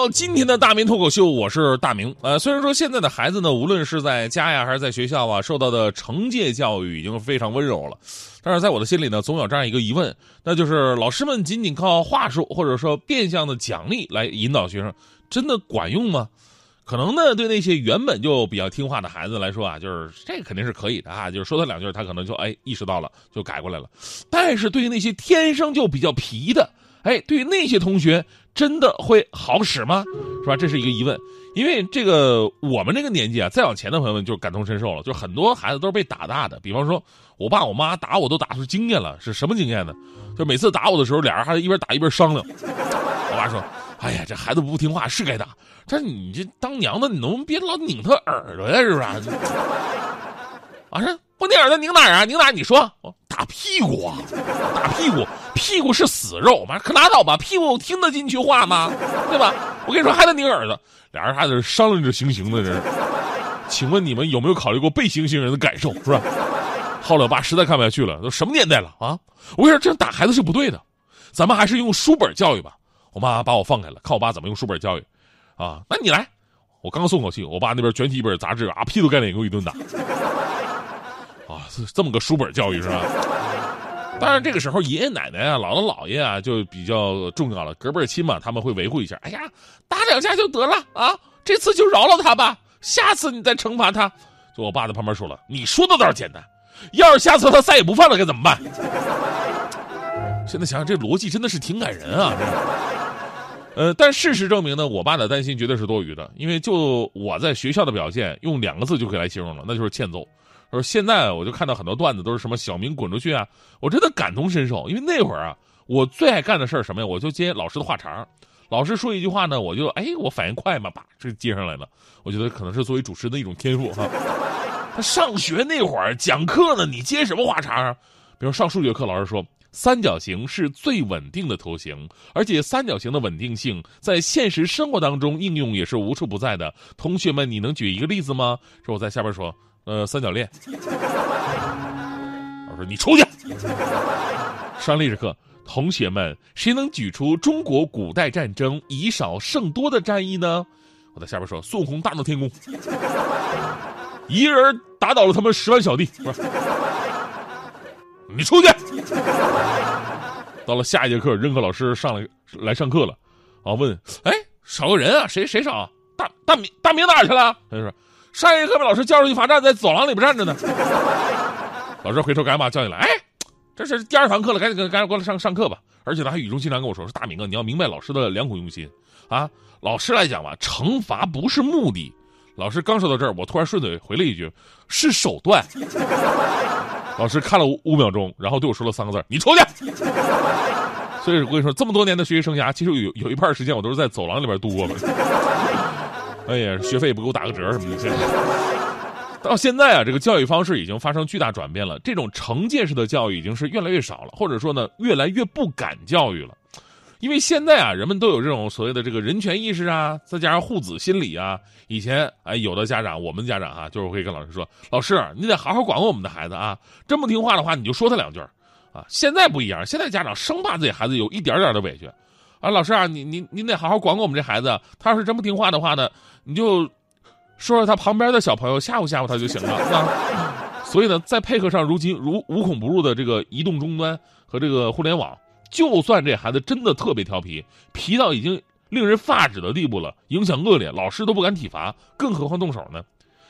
到今天的大明脱口秀，我是大明。呃，虽然说现在的孩子呢，无论是在家呀，还是在学校啊，受到的惩戒教育已经非常温柔了，但是在我的心里呢，总有这样一个疑问，那就是老师们仅仅靠话术或者说变相的奖励来引导学生，真的管用吗？可能呢，对那些原本就比较听话的孩子来说啊，就是这肯定是可以的啊，就是说他两句，他可能就哎意识到了，就改过来了。但是对于那些天生就比较皮的，哎，对于那些同学。真的会好使吗？是吧？这是一个疑问。因为这个我们这个年纪啊，再往前的朋友们就感同身受了。就很多孩子都是被打大的。比方说，我爸我妈打我都打出经验了，是什么经验呢？就每次打我的时候，俩人还一边打一边商量。我爸说：“哎呀，这孩子不听话是该打，但是你这当娘的，你能不能别老拧他耳朵呀，是不是？”啊，是不拧耳朵拧哪儿啊？拧哪？你说，打屁股啊，打屁股。屁股是死肉，妈可拉倒吧！屁股听得进去话吗？对吧？我跟你说，还得拧耳朵。俩人还在这商量着行刑呢，这。请问你们有没有考虑过被行刑人的感受，是吧？后来我爸实在看不下去了，都什么年代了啊！我跟你说，这样打孩子是不对的，咱们还是用书本教育吧。我妈把我放开了，看我爸怎么用书本教育。啊，那你来。我刚松口气，我爸那边卷起一本杂志，啊，劈头盖脸给我一顿打。啊，是这么个书本教育是吧？当然，这个时候爷爷奶奶啊、姥姥姥爷啊就比较重要了，隔辈亲嘛，他们会维护一下。哎呀，打两下就得了啊，这次就饶了他吧，下次你再惩罚他。就我爸在旁边说了：“你说的倒是简单，要是下次他再也不犯了，该怎么办？” 现在想想，这逻辑真的是挺感人啊。呃，但事实证明呢，我爸的担心绝对是多余的，因为就我在学校的表现，用两个字就可以来形容了，那就是欠揍。说现在我就看到很多段子都是什么小明滚出去啊，我真的感同身受，因为那会儿啊，我最爱干的事儿什么呀？我就接老师的话茬老师说一句话呢，我就哎，我反应快嘛，把这接上来了。我觉得可能是作为主持人的一种天赋哈。他上学那会儿讲课呢，你接什么话茬啊？比如上数学课，老师说三角形是最稳定的图形，而且三角形的稳定性在现实生活当中应用也是无处不在的。同学们，你能举一个例子吗？说我在下边说。呃，三角恋。我说你出去。上历史课，同学们，谁能举出中国古代战争以少胜多的战役呢？我在下边说，孙悟空大闹天宫，一个人打倒了他们十万小弟。不是你出去。到了下一节课，任课老师上来来上课了，啊，问，哎，少个人啊，谁谁少？大大明大明哪去了？他就说。上一节课被老师叫出去罚站，在走廊里边站着呢。老师回头赶紧把叫进来，哎，这是第二堂课了，赶紧赶紧过来上上课吧。而且他还语重心长跟我说：“说大明啊，你要明白老师的良苦用心啊。老师来讲吧，惩罚不是目的。”老师刚说到这儿，我突然顺嘴回了一句：“是手段。”老师看了五秒钟，然后对我说了三个字：“你出去。”所以我跟你说，这么多年的学习生涯，其实有有一半时间我都是在走廊里边度过的。哎呀，学费也不给我打个折什么的。到现在啊，这个教育方式已经发生巨大转变了。这种惩戒式的教育已经是越来越少了，或者说呢，越来越不敢教育了。因为现在啊，人们都有这种所谓的这个人权意识啊，再加上护子心理啊。以前哎，有的家长，我们家长哈，就是会跟老师说：“老师，你得好好管管我们的孩子啊，真不听话的话，你就说他两句啊。”现在不一样，现在家长生怕自己孩子有一点点的委屈。啊，老师啊，你你你得好好管管我们这孩子。他要是真不听话的话呢，你就说说他旁边的小朋友，吓唬吓唬他就行了啊。所以呢，再配合上如今如无孔不入的这个移动终端和这个互联网，就算这孩子真的特别调皮，皮到已经令人发指的地步了，影响恶劣，老师都不敢体罚，更何况动手呢？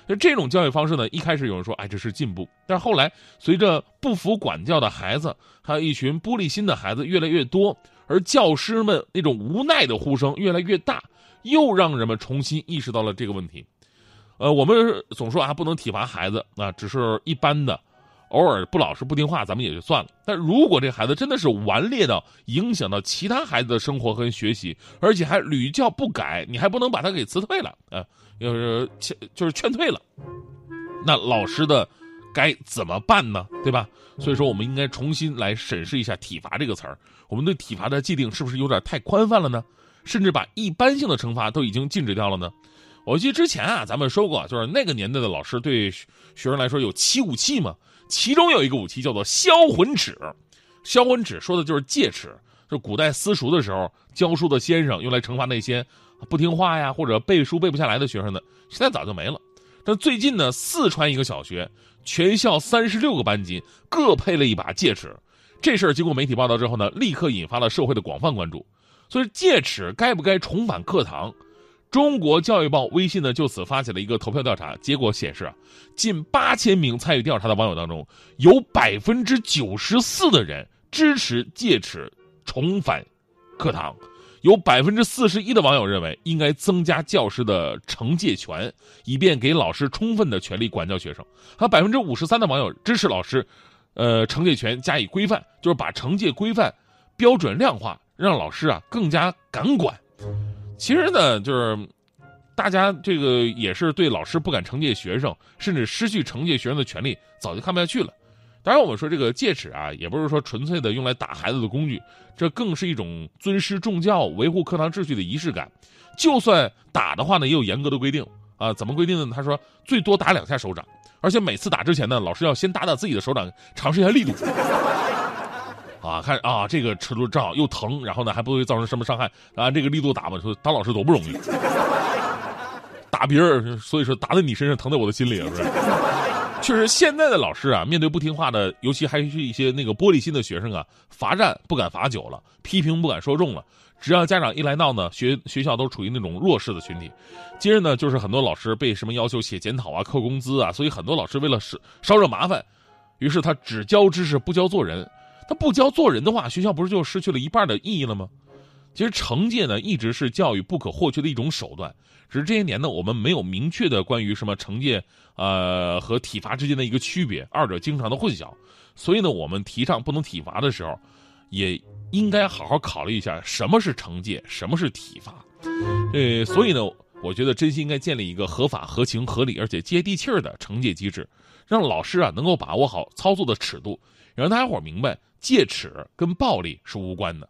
那这种教育方式呢，一开始有人说，哎，这是进步，但是后来随着不服管教的孩子，还有一群玻璃心的孩子越来越多。而教师们那种无奈的呼声越来越大，又让人们重新意识到了这个问题。呃，我们总说啊，不能体罚孩子啊，只是一般的，偶尔不老实不听话，咱们也就算了。但如果这孩子真的是顽劣到影响到其他孩子的生活和学习，而且还屡教不改，你还不能把他给辞退了啊？就是劝就是劝退了，那老师的该怎么办呢？对吧？所以说，我们应该重新来审视一下“体罚”这个词儿。我们对体罚的界定是不是有点太宽泛了呢？甚至把一般性的惩罚都已经禁止掉了呢？我记得之前啊，咱们说过，就是那个年代的老师对学生来说有七武器嘛，其中有一个武器叫做销魂尺。销魂尺说的就是戒尺，就古代私塾的时候教书的先生用来惩罚那些不听话呀或者背书背不下来的学生的。现在早就没了。但最近呢，四川一个小学全校三十六个班级各配了一把戒尺，这事儿经过媒体报道之后呢，立刻引发了社会的广泛关注。所以戒尺该不该重返课堂？中国教育报微信呢就此发起了一个投票调查，结果显示啊，近八千名参与调查的网友当中，有百分之九十四的人支持戒尺重返课堂，有百分之四十一的网友认为应该增加教师的惩戒权，以便给老师充分的权利管教学生，还有百分之五十三的网友支持老师，呃，惩戒权加以规范，就是把惩戒规范标准量化，让老师啊更加敢管。其实呢，就是大家这个也是对老师不敢惩戒学生，甚至失去惩戒学生的权利，早就看不下去了。当然，我们说这个戒尺啊，也不是说纯粹的用来打孩子的工具，这更是一种尊师重教、维护课堂秩序的仪式感。就算打的话呢，也有严格的规定啊。怎么规定呢？他说最多打两下手掌，而且每次打之前呢，老师要先打打自己的手掌，尝试一下力度。啊，看啊，这个尺度正好又疼，然后呢还不会造成什么伤害啊。这个力度打吧，说当老师多不容易，打别人，所以说打在你身上疼在我的心里，是不是？确实，现在的老师啊，面对不听话的，尤其还是一些那个玻璃心的学生啊，罚站不敢罚久了，批评不敢说重了。只要家长一来闹呢，学学校都处于那种弱势的群体。接着呢，就是很多老师被什么要求写检讨啊、扣工资啊，所以很多老师为了少少惹麻烦，于是他只教知识不教做人。他不教做人的话，学校不是就失去了一半的意义了吗？其实惩戒呢，一直是教育不可或缺的一种手段。只是这些年呢，我们没有明确的关于什么惩戒，呃和体罚之间的一个区别，二者经常的混淆。所以呢，我们提倡不能体罚的时候，也应该好好考虑一下什么是惩戒，什么是体罚。呃，所以呢，我觉得真心应该建立一个合法、合情、合理而且接地气儿的惩戒机制，让老师啊能够把握好操作的尺度，让大家伙明白。戒尺跟暴力是无关的，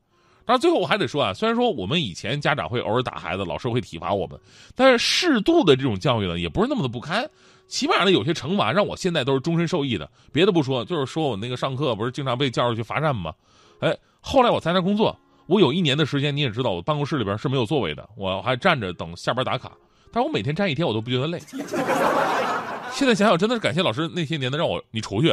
当然最后我还得说啊，虽然说我们以前家长会偶尔打孩子，老师会体罚我们，但是适度的这种教育呢，也不是那么的不堪。起码呢，有些惩罚让我现在都是终身受益的。别的不说，就是说我那个上课不是经常被叫出去罚站吗？哎，后来我在那工作，我有一年的时间，你也知道，我办公室里边是没有座位的，我还站着等下班打卡。但我每天站一天，我都不觉得累。现在想想，真的是感谢老师那些年的让我你出去。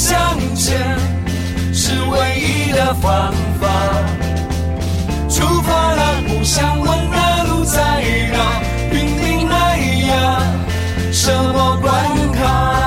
向前是唯一的方法。出发了，不想问那路在哪，云顶那呀，什么关卡？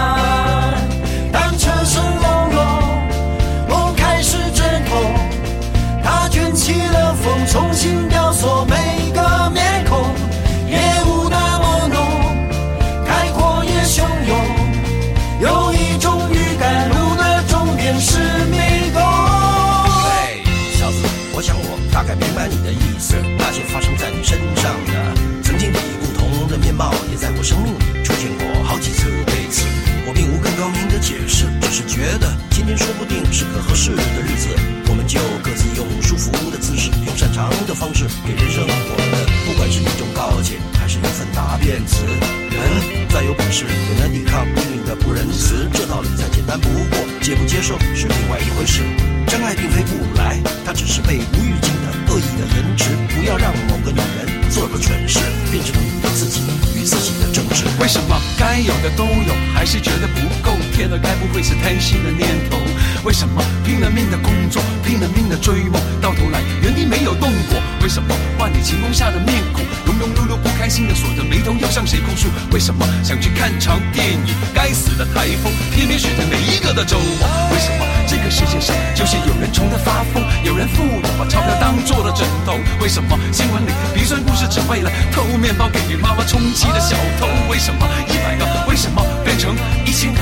是个合适的日子，我们就各自用舒服的姿势，用擅长的方式，给人生我们，不管是一种告诫，还是一份答辩词。人再有本事，也难抵抗命运的不仁慈。这道理再简单不过，接不接受是另外一回事。真爱并非不来，它只是被无预警的恶意的延迟。不要让某个女人做个蠢事，变成你的自己与自己的争执。为什么该有的都有，还是觉得不够？天了，该不会是贪心的念头？为什么拼了命的工作，拼了命的追梦，到头来原地没有动过？为什么万里晴空下的面孔，庸庸碌碌不开心的锁着眉头，要向谁哭诉？为什么想去看场电影，该死的台风偏偏选在每一个的周末？为什么这个世界上就是有人穷得发疯，有人富有把钞票当做了枕头？为什么新闻里鼻酸故事只为了偷面包给妈妈充饥的小偷？为什么一百个为什么变成一千、个、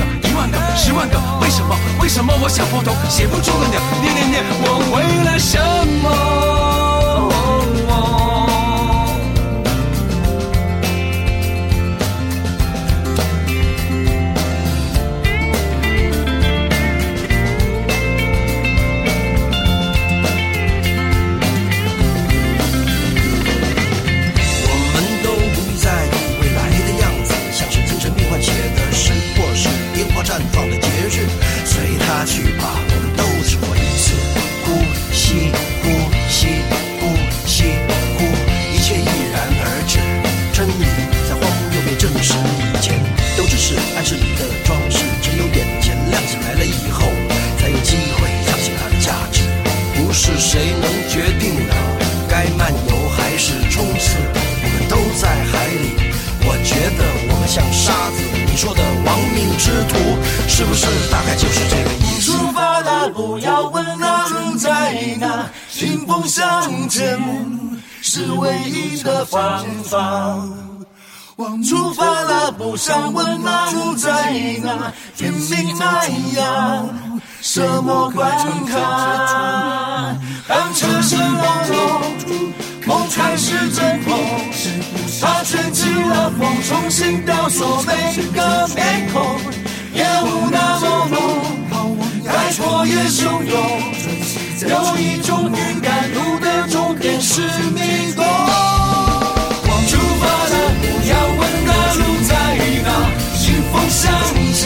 十万个？为什么？为什么我想破头写不出个鸟？念念念，我为了什么？之徒，是不是大概就是这个意思？出发了，不要问那路在哪，迎风向前是唯一的方法。出发了，不想问那路在哪，天命那样，什么关卡？梦开始阵痛，它卷起了风，重新雕塑每个面孔，烟雾那么浓，开阔也汹涌，有一种预感，路的终点是迷宫。出发了，不要问那路在哪，迎风向前